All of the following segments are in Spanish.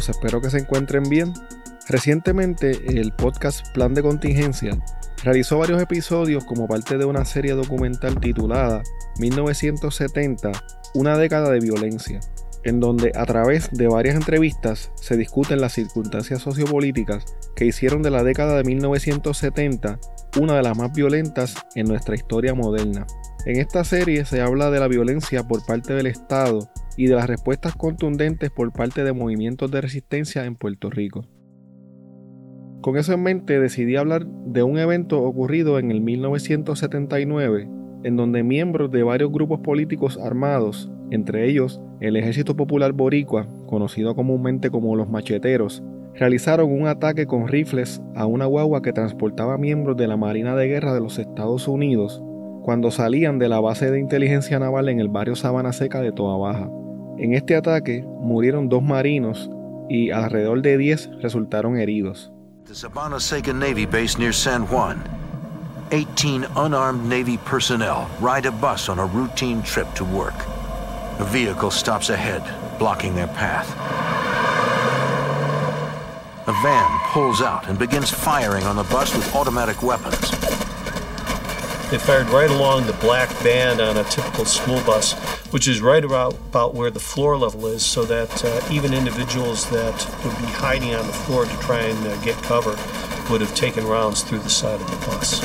Saludos, espero que se encuentren bien. Recientemente el podcast Plan de Contingencia realizó varios episodios como parte de una serie documental titulada 1970, una década de violencia, en donde a través de varias entrevistas se discuten las circunstancias sociopolíticas que hicieron de la década de 1970 una de las más violentas en nuestra historia moderna. En esta serie se habla de la violencia por parte del Estado y de las respuestas contundentes por parte de movimientos de resistencia en Puerto Rico. Con eso en mente decidí hablar de un evento ocurrido en el 1979, en donde miembros de varios grupos políticos armados, entre ellos el Ejército Popular Boricua, conocido comúnmente como los macheteros, realizaron un ataque con rifles a una guagua que transportaba miembros de la Marina de Guerra de los Estados Unidos cuando salían de la base de inteligencia naval en el barrio Sabana Seca de Toa Baja. En este ataque murieron dos marinos y alrededor de 10 resultaron heridos. The Sabana Seca Navy base near San Juan. 18 unarmed Navy personnel ride a bus on a routine trip to work. A vehicle stops ahead, blocking their path. A van pulls out and begins firing on the bus with automatic weapons. They fired right along the black band on a typical school bus, which is right about, about where the floor level is, so that uh, even individuals that would be hiding on the floor to try and uh, get cover would have taken rounds through the side of the bus.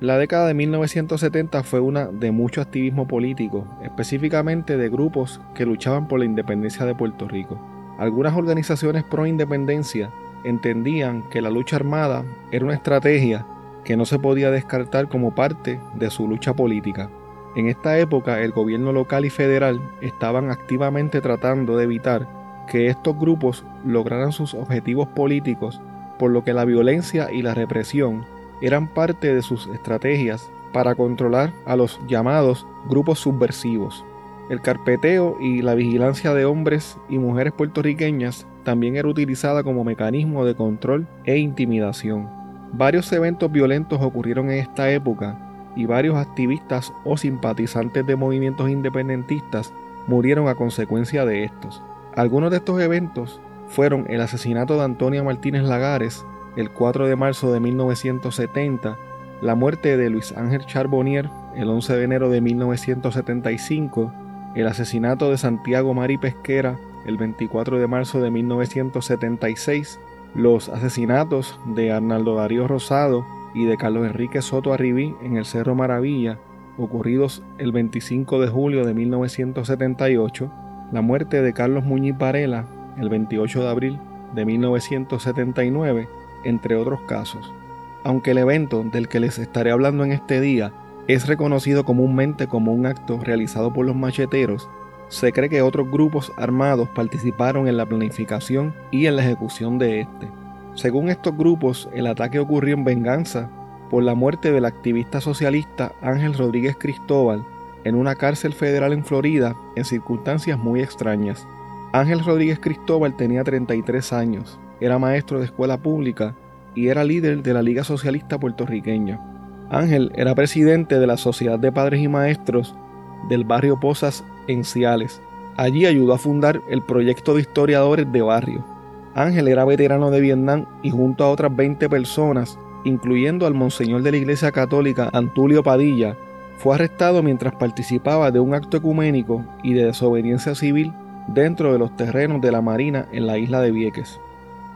La década de 1970 fue una de mucho activismo político, específicamente de grupos que luchaban por la independencia de Puerto Rico. Algunas organizaciones pro independencia entendían que la lucha armada era una estrategia que no se podía descartar como parte de su lucha política. En esta época el gobierno local y federal estaban activamente tratando de evitar que estos grupos lograran sus objetivos políticos, por lo que la violencia y la represión eran parte de sus estrategias para controlar a los llamados grupos subversivos. El carpeteo y la vigilancia de hombres y mujeres puertorriqueñas también era utilizada como mecanismo de control e intimidación. Varios eventos violentos ocurrieron en esta época y varios activistas o simpatizantes de movimientos independentistas murieron a consecuencia de estos. Algunos de estos eventos fueron el asesinato de Antonia Martínez Lagares el 4 de marzo de 1970, la muerte de Luis Ángel Charbonnier el 11 de enero de 1975, el asesinato de Santiago Mari Pesquera el 24 de marzo de 1976, los asesinatos de Arnaldo Darío Rosado y de Carlos Enrique Soto Arribí en el Cerro Maravilla, ocurridos el 25 de julio de 1978, la muerte de Carlos Muñiz Varela el 28 de abril de 1979, entre otros casos. Aunque el evento del que les estaré hablando en este día es reconocido comúnmente como un acto realizado por los macheteros, se cree que otros grupos armados participaron en la planificación y en la ejecución de este. Según estos grupos, el ataque ocurrió en venganza por la muerte del activista socialista Ángel Rodríguez Cristóbal en una cárcel federal en Florida en circunstancias muy extrañas. Ángel Rodríguez Cristóbal tenía 33 años, era maestro de escuela pública y era líder de la Liga Socialista Puertorriqueña. Ángel era presidente de la Sociedad de Padres y Maestros del barrio Pozas en Ciales. Allí ayudó a fundar el proyecto de historiadores de barrio. Ángel era veterano de Vietnam y junto a otras 20 personas, incluyendo al monseñor de la Iglesia Católica Antulio Padilla, fue arrestado mientras participaba de un acto ecuménico y de desobediencia civil dentro de los terrenos de la Marina en la isla de Vieques.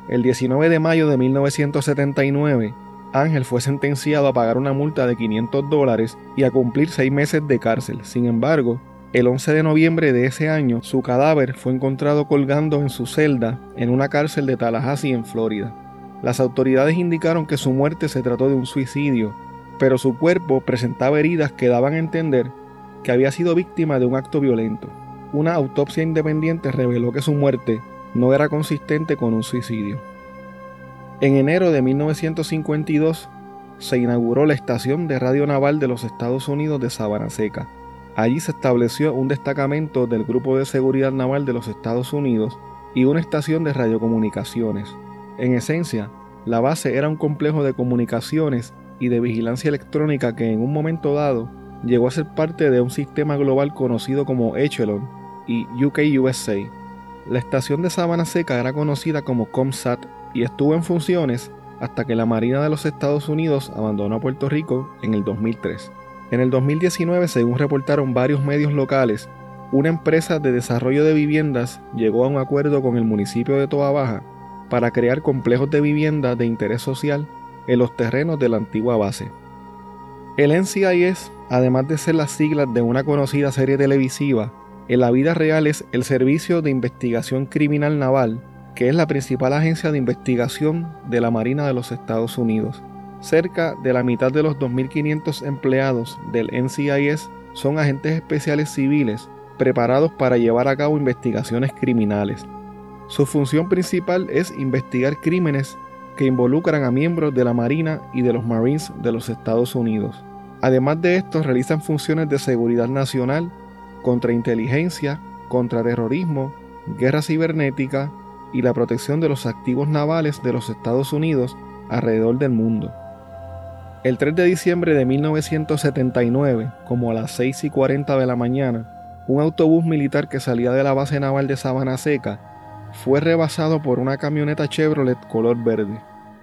El 19 de mayo de 1979, Ángel fue sentenciado a pagar una multa de 500 dólares y a cumplir seis meses de cárcel. Sin embargo, el 11 de noviembre de ese año, su cadáver fue encontrado colgando en su celda en una cárcel de Tallahassee, en Florida. Las autoridades indicaron que su muerte se trató de un suicidio, pero su cuerpo presentaba heridas que daban a entender que había sido víctima de un acto violento. Una autopsia independiente reveló que su muerte no era consistente con un suicidio. En enero de 1952 se inauguró la Estación de Radio Naval de los Estados Unidos de Sabana Seca. Allí se estableció un destacamento del Grupo de Seguridad Naval de los Estados Unidos y una estación de radiocomunicaciones. En esencia, la base era un complejo de comunicaciones y de vigilancia electrónica que en un momento dado llegó a ser parte de un sistema global conocido como Echelon y UK USA. La estación de Sabana Seca era conocida como ComSat y estuvo en funciones hasta que la Marina de los Estados Unidos abandonó Puerto Rico en el 2003. En el 2019, según reportaron varios medios locales, una empresa de desarrollo de viviendas llegó a un acuerdo con el municipio de Toa Baja para crear complejos de vivienda de interés social en los terrenos de la antigua base. El NCIS, además de ser las siglas de una conocida serie televisiva, en la vida real es el Servicio de Investigación Criminal Naval, que es la principal agencia de investigación de la Marina de los Estados Unidos. Cerca de la mitad de los 2.500 empleados del NCIS son agentes especiales civiles preparados para llevar a cabo investigaciones criminales. Su función principal es investigar crímenes que involucran a miembros de la Marina y de los Marines de los Estados Unidos. Además de esto, realizan funciones de seguridad nacional, contrainteligencia, contraterrorismo, guerra cibernética y la protección de los activos navales de los Estados Unidos alrededor del mundo. El 3 de diciembre de 1979, como a las 6 y 40 de la mañana, un autobús militar que salía de la base naval de Sabana Seca fue rebasado por una camioneta Chevrolet color verde.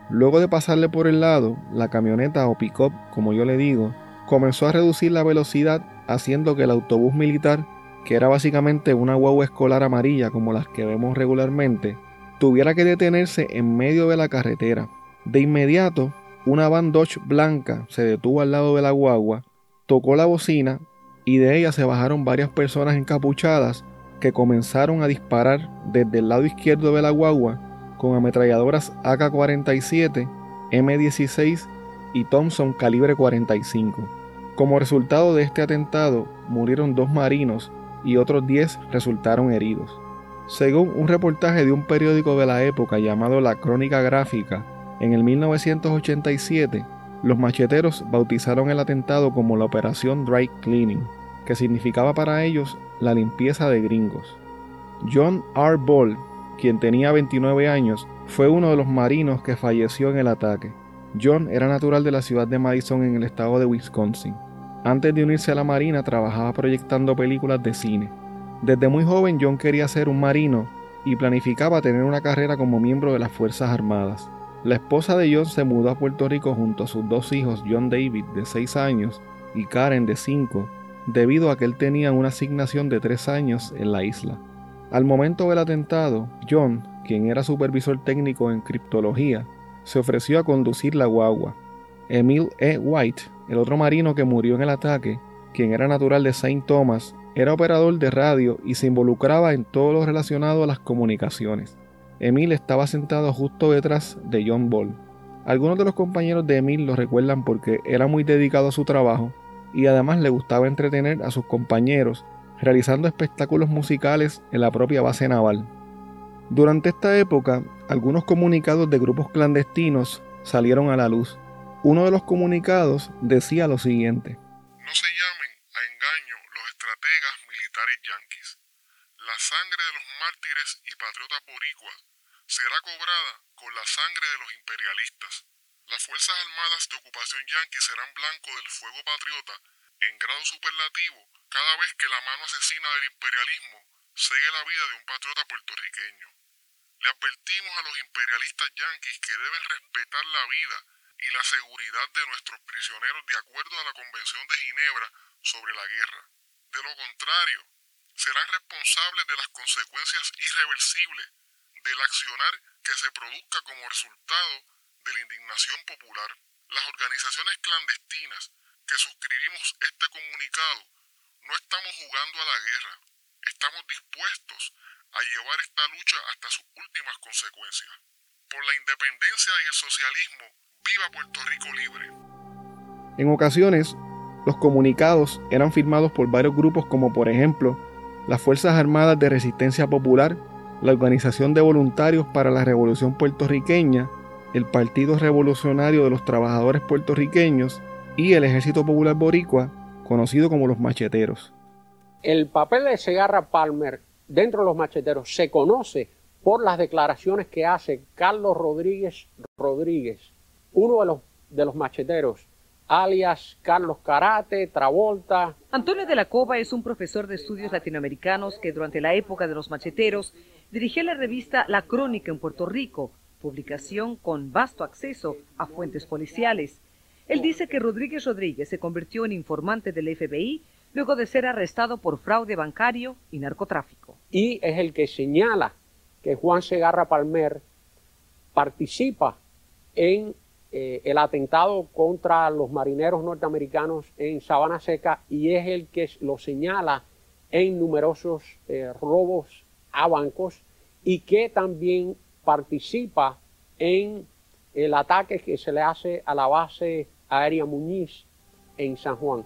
Luego de pasarle por el lado, la camioneta o pick-up, como yo le digo, comenzó a reducir la velocidad haciendo que el autobús militar, que era básicamente una guagua escolar amarilla como las que vemos regularmente, tuviera que detenerse en medio de la carretera. De inmediato, una van Dodge blanca se detuvo al lado de la guagua, tocó la bocina y de ella se bajaron varias personas encapuchadas que comenzaron a disparar desde el lado izquierdo de la guagua con ametralladoras AK-47, M16 y Thompson calibre 45. Como resultado de este atentado murieron dos marinos y otros 10 resultaron heridos. Según un reportaje de un periódico de la época llamado La Crónica Gráfica, en el 1987, los macheteros bautizaron el atentado como la Operación Dry Cleaning, que significaba para ellos la limpieza de gringos. John R. Ball, quien tenía 29 años, fue uno de los marinos que falleció en el ataque. John era natural de la ciudad de Madison en el estado de Wisconsin. Antes de unirse a la Marina trabajaba proyectando películas de cine. Desde muy joven John quería ser un marino y planificaba tener una carrera como miembro de las Fuerzas Armadas. La esposa de John se mudó a Puerto Rico junto a sus dos hijos, John David de 6 años y Karen de 5, debido a que él tenía una asignación de tres años en la isla. Al momento del atentado, John, quien era supervisor técnico en criptología, se ofreció a conducir la guagua. Emil E. White, el otro marino que murió en el ataque, quien era natural de Saint Thomas, era operador de radio y se involucraba en todo lo relacionado a las comunicaciones. Emil estaba sentado justo detrás de John Ball. Algunos de los compañeros de Emil lo recuerdan porque era muy dedicado a su trabajo y además le gustaba entretener a sus compañeros realizando espectáculos musicales en la propia base naval. Durante esta época, algunos comunicados de grupos clandestinos salieron a la luz. Uno de los comunicados decía lo siguiente. No se llamen a engaño los estrategas militares yanquis. La sangre de los mártires y patriotas boricuas será cobrada con la sangre de los imperialistas. Las Fuerzas Armadas de Ocupación Yankee serán blanco del fuego patriota en grado superlativo cada vez que la mano asesina del imperialismo sigue la vida de un patriota puertorriqueño. Le advertimos a los imperialistas yanquis que deben respetar la vida y la seguridad de nuestros prisioneros de acuerdo a la Convención de Ginebra sobre la guerra. De lo contrario, serán responsables de las consecuencias irreversibles del accionar que se produzca como resultado de la indignación popular, las organizaciones clandestinas que suscribimos este comunicado no estamos jugando a la guerra, estamos dispuestos a llevar esta lucha hasta sus últimas consecuencias. Por la independencia y el socialismo, viva Puerto Rico libre. En ocasiones, los comunicados eran firmados por varios grupos como por ejemplo las Fuerzas Armadas de Resistencia Popular, la Organización de Voluntarios para la Revolución Puertorriqueña, el Partido Revolucionario de los Trabajadores Puertorriqueños y el Ejército Popular Boricua, conocido como los macheteros. El papel de Segarra Palmer dentro de los macheteros se conoce por las declaraciones que hace Carlos Rodríguez Rodríguez, uno de los, de los macheteros, alias Carlos Karate, Travolta. Antonio de la Cova es un profesor de estudios latinoamericanos que durante la época de los macheteros dirigió la revista La Crónica en Puerto Rico, publicación con vasto acceso a fuentes policiales. Él dice que Rodríguez Rodríguez se convirtió en informante del FBI luego de ser arrestado por fraude bancario y narcotráfico. Y es el que señala que Juan Segarra Palmer participa en eh, el atentado contra los marineros norteamericanos en Sabana Seca y es el que lo señala en numerosos eh, robos a bancos y que también participa en el ataque que se le hace a la base aérea Muñiz en San Juan.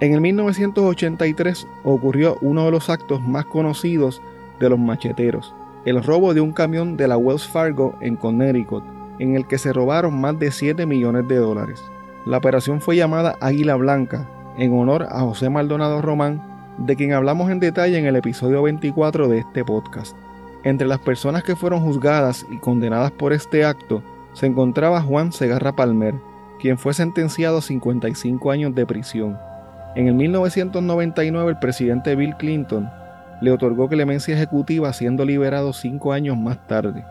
En el 1983 ocurrió uno de los actos más conocidos de los macheteros, el robo de un camión de la Wells Fargo en Connecticut, en el que se robaron más de 7 millones de dólares. La operación fue llamada Águila Blanca, en honor a José Maldonado Román, de quien hablamos en detalle en el episodio 24 de este podcast. Entre las personas que fueron juzgadas y condenadas por este acto se encontraba Juan Segarra Palmer, quien fue sentenciado a 55 años de prisión. En el 1999 el presidente Bill Clinton le otorgó clemencia ejecutiva siendo liberado cinco años más tarde.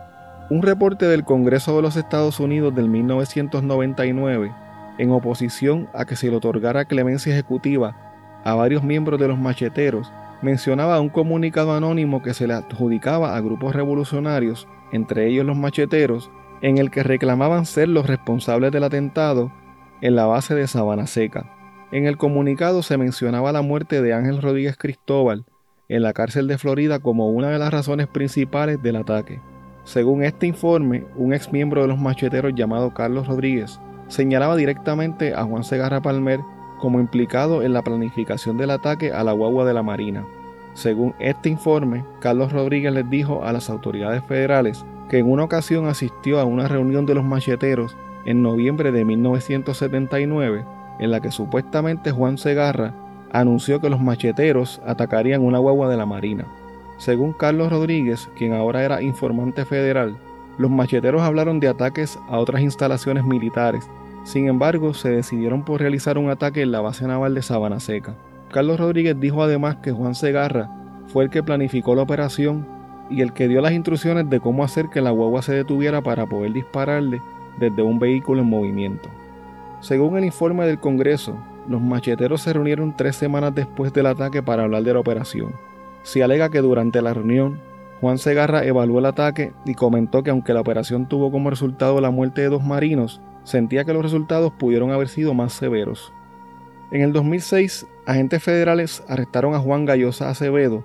Un reporte del Congreso de los Estados Unidos del 1999, en oposición a que se le otorgara clemencia ejecutiva a varios miembros de los macheteros, mencionaba un comunicado anónimo que se le adjudicaba a grupos revolucionarios, entre ellos los macheteros, en el que reclamaban ser los responsables del atentado en la base de Sabana Seca. En el comunicado se mencionaba la muerte de Ángel Rodríguez Cristóbal en la cárcel de Florida como una de las razones principales del ataque. Según este informe, un ex miembro de los macheteros llamado Carlos Rodríguez señalaba directamente a Juan Segarra Palmer como implicado en la planificación del ataque a la guagua de la Marina. Según este informe, Carlos Rodríguez les dijo a las autoridades federales que en una ocasión asistió a una reunión de los macheteros en noviembre de 1979 en la que supuestamente Juan Segarra anunció que los macheteros atacarían una guagua de la Marina. Según Carlos Rodríguez, quien ahora era informante federal, los macheteros hablaron de ataques a otras instalaciones militares. Sin embargo, se decidieron por realizar un ataque en la base naval de Sabana Seca. Carlos Rodríguez dijo además que Juan Segarra fue el que planificó la operación y el que dio las instrucciones de cómo hacer que la guagua se detuviera para poder dispararle desde un vehículo en movimiento. Según el informe del Congreso, los macheteros se reunieron tres semanas después del ataque para hablar de la operación. Se alega que durante la reunión, Juan Segarra evaluó el ataque y comentó que aunque la operación tuvo como resultado la muerte de dos marinos, sentía que los resultados pudieron haber sido más severos. En el 2006, agentes federales arrestaron a Juan Gallosa Acevedo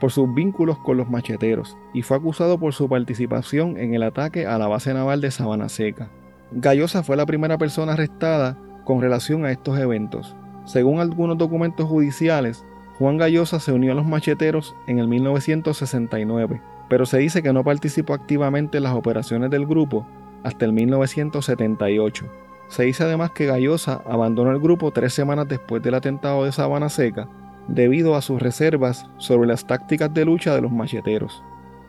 por sus vínculos con los macheteros y fue acusado por su participación en el ataque a la base naval de Sabana Seca. Gallosa fue la primera persona arrestada con relación a estos eventos. Según algunos documentos judiciales, Juan Gallosa se unió a los macheteros en el 1969, pero se dice que no participó activamente en las operaciones del grupo hasta el 1978. Se dice además que Gallosa abandonó el grupo tres semanas después del atentado de Sabana Seca debido a sus reservas sobre las tácticas de lucha de los macheteros.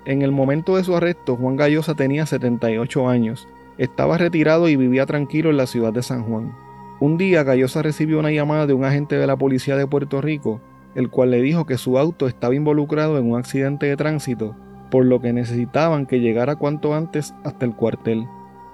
En el momento de su arresto, Juan Gallosa tenía 78 años estaba retirado y vivía tranquilo en la ciudad de San Juan. Un día Gallosa recibió una llamada de un agente de la policía de Puerto Rico, el cual le dijo que su auto estaba involucrado en un accidente de tránsito, por lo que necesitaban que llegara cuanto antes hasta el cuartel.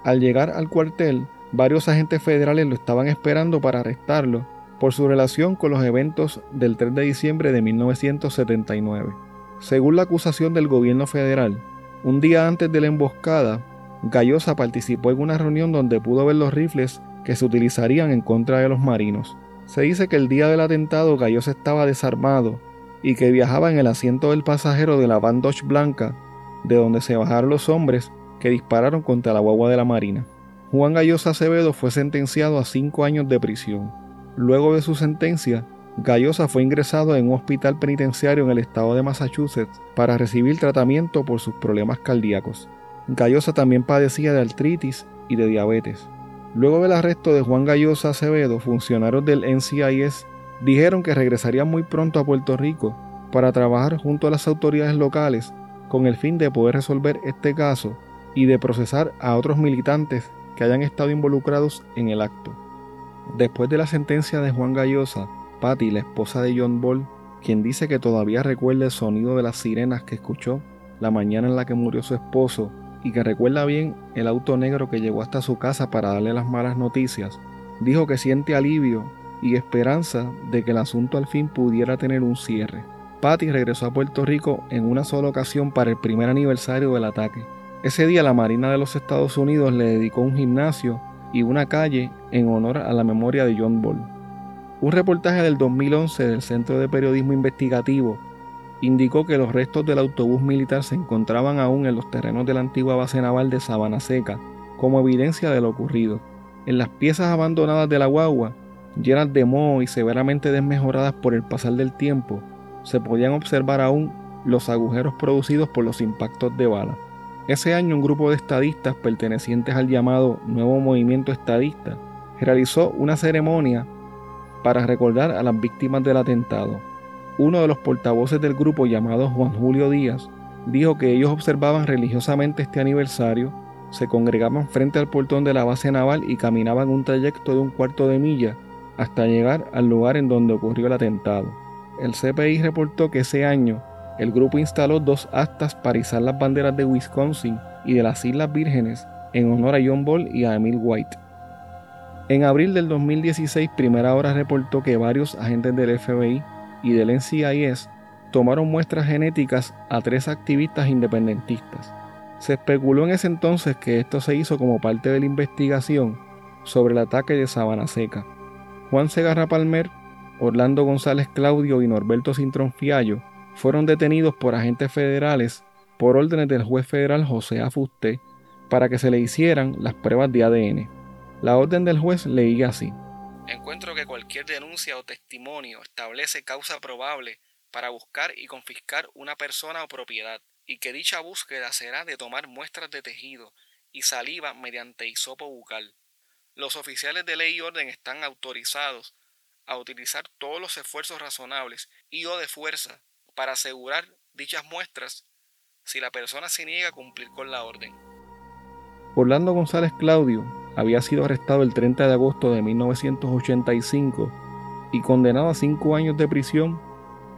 Al llegar al cuartel, varios agentes federales lo estaban esperando para arrestarlo por su relación con los eventos del 3 de diciembre de 1979. Según la acusación del gobierno federal, un día antes de la emboscada, Gallosa participó en una reunión donde pudo ver los rifles que se utilizarían en contra de los marinos. Se dice que el día del atentado Gallosa estaba desarmado y que viajaba en el asiento del pasajero de la van Dodge blanca, de donde se bajaron los hombres que dispararon contra la guagua de la Marina. Juan Gallosa Acevedo fue sentenciado a cinco años de prisión. Luego de su sentencia, Gallosa fue ingresado en un hospital penitenciario en el estado de Massachusetts para recibir tratamiento por sus problemas cardíacos. Gallosa también padecía de artritis y de diabetes. Luego del arresto de Juan Gallosa Acevedo, funcionarios del NCIS dijeron que regresarían muy pronto a Puerto Rico para trabajar junto a las autoridades locales con el fin de poder resolver este caso y de procesar a otros militantes que hayan estado involucrados en el acto. Después de la sentencia de Juan Gallosa, Patty, la esposa de John Ball, quien dice que todavía recuerda el sonido de las sirenas que escuchó la mañana en la que murió su esposo y que recuerda bien el auto negro que llegó hasta su casa para darle las malas noticias, dijo que siente alivio y esperanza de que el asunto al fin pudiera tener un cierre. Patty regresó a Puerto Rico en una sola ocasión para el primer aniversario del ataque. Ese día la Marina de los Estados Unidos le dedicó un gimnasio y una calle en honor a la memoria de John Ball. Un reportaje del 2011 del Centro de Periodismo Investigativo indicó que los restos del autobús militar se encontraban aún en los terrenos de la antigua base naval de Sabana Seca, como evidencia de lo ocurrido. En las piezas abandonadas de la guagua, llenas de moho y severamente desmejoradas por el pasar del tiempo, se podían observar aún los agujeros producidos por los impactos de bala. Ese año un grupo de estadistas pertenecientes al llamado Nuevo Movimiento Estadista realizó una ceremonia para recordar a las víctimas del atentado. Uno de los portavoces del grupo llamado Juan Julio Díaz dijo que ellos observaban religiosamente este aniversario, se congregaban frente al portón de la base naval y caminaban un trayecto de un cuarto de milla hasta llegar al lugar en donde ocurrió el atentado. El CPI reportó que ese año el grupo instaló dos astas para izar las banderas de Wisconsin y de las Islas Vírgenes en honor a John Ball y a Emil White. En abril del 2016, Primera Hora reportó que varios agentes del FBI y del NCIS tomaron muestras genéticas a tres activistas independentistas. Se especuló en ese entonces que esto se hizo como parte de la investigación sobre el ataque de Sabana Seca. Juan Segarra Palmer, Orlando González Claudio y Norberto Cintrón Fiallo fueron detenidos por agentes federales por órdenes del juez federal José Afusté para que se le hicieran las pruebas de ADN. La orden del juez leía así. Encuentro que cualquier denuncia o testimonio establece causa probable para buscar y confiscar una persona o propiedad, y que dicha búsqueda será de tomar muestras de tejido y saliva mediante hisopo bucal. Los oficiales de ley y orden están autorizados a utilizar todos los esfuerzos razonables y o de fuerza para asegurar dichas muestras si la persona se niega a cumplir con la orden. Orlando González Claudio había sido arrestado el 30 de agosto de 1985 y condenado a cinco años de prisión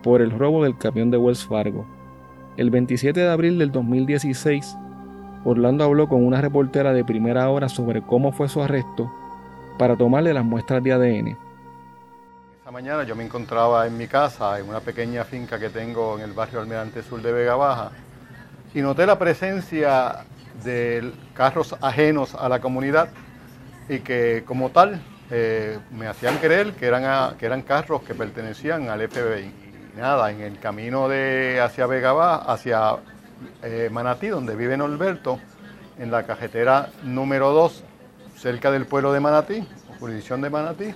por el robo del camión de Wells Fargo. El 27 de abril del 2016, Orlando habló con una reportera de primera hora sobre cómo fue su arresto para tomarle las muestras de ADN. Esta mañana yo me encontraba en mi casa, en una pequeña finca que tengo en el barrio Almirante Sur de Vega Baja, y noté la presencia de carros ajenos a la comunidad y que como tal eh, me hacían creer que eran, que eran carros que pertenecían al FBI. Y nada, en el camino de hacia Vega Baja, hacia eh, Manatí, donde vive Norberto, en la cajetera número 2, cerca del pueblo de Manatí, jurisdicción de Manatí,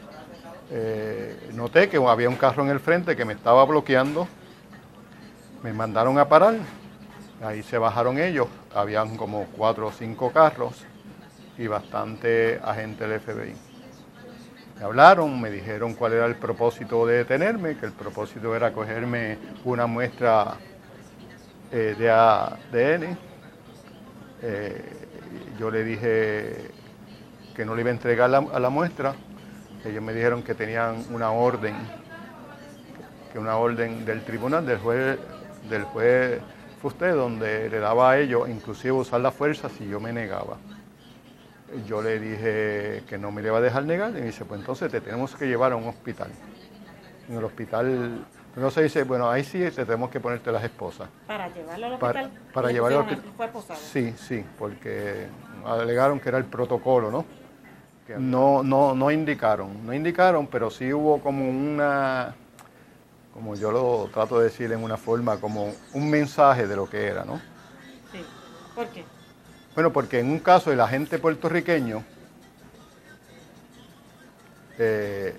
eh, noté que había un carro en el frente que me estaba bloqueando. Me mandaron a parar. Ahí se bajaron ellos. Habían como cuatro o cinco carros y bastante agentes del FBI. Me hablaron, me dijeron cuál era el propósito de detenerme, que el propósito era cogerme una muestra eh, de ADN. Eh, yo le dije que no le iba a entregar a la muestra ellos me dijeron que tenían una orden, que una orden del tribunal, del juez, del juez Fusté, donde le daba a ellos inclusive usar la fuerza si yo me negaba. Yo le dije que no me le iba a dejar negar y me dice, pues entonces te tenemos que llevar a un hospital. En el hospital, no se dice, bueno, ahí sí te tenemos que ponerte las esposas. Para llevarlo al hospital. Para, llevarlo al hospital. ¿Fue posado? Sí, sí, porque alegaron que era el protocolo, ¿no? No, no, no indicaron, no indicaron, pero sí hubo como una, como yo lo trato de decir en una forma, como un mensaje de lo que era, ¿no? Sí. ¿Por qué? Bueno, porque en un caso el agente puertorriqueño eh,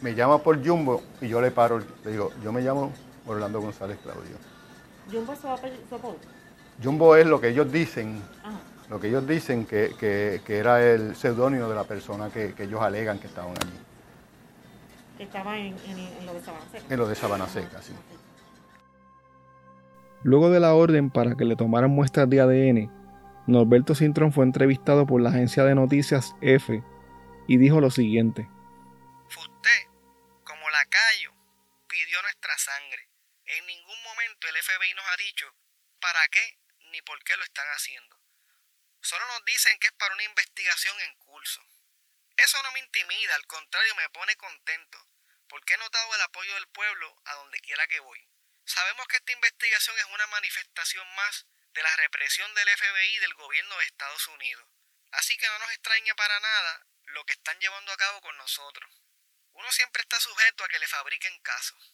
me llama por Jumbo y yo le paro, le digo, yo me llamo Orlando González Claudio. ¿Jumbo es su apodo? Jumbo es lo que ellos dicen. Ajá lo que ellos dicen que, era el seudónimo de la persona que, ellos alegan que estaban allí. Que estaba en, lo de Sabana Seca. En lo de Sabana Seca, sí. Luego de la orden para que le tomaran muestras de ADN, Norberto Cintrón fue entrevistado por la agencia de noticias F y dijo lo siguiente. lacayo pidió nuestra sangre. En ningún momento el FBI nos ha dicho para qué ni por qué lo están haciendo. Solo nos dicen que es para una investigación en curso. Eso no me intimida, al contrario me pone contento, porque he notado el apoyo del pueblo a donde quiera que voy. Sabemos que esta investigación es una manifestación más de la represión del FBI y del gobierno de Estados Unidos. Así que no nos extraña para nada lo que están llevando a cabo con nosotros. Uno siempre está sujeto a que le fabriquen casos.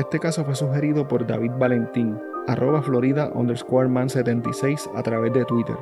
Este caso fue sugerido por David Valentín, arroba Florida underscore man 76 a través de Twitter.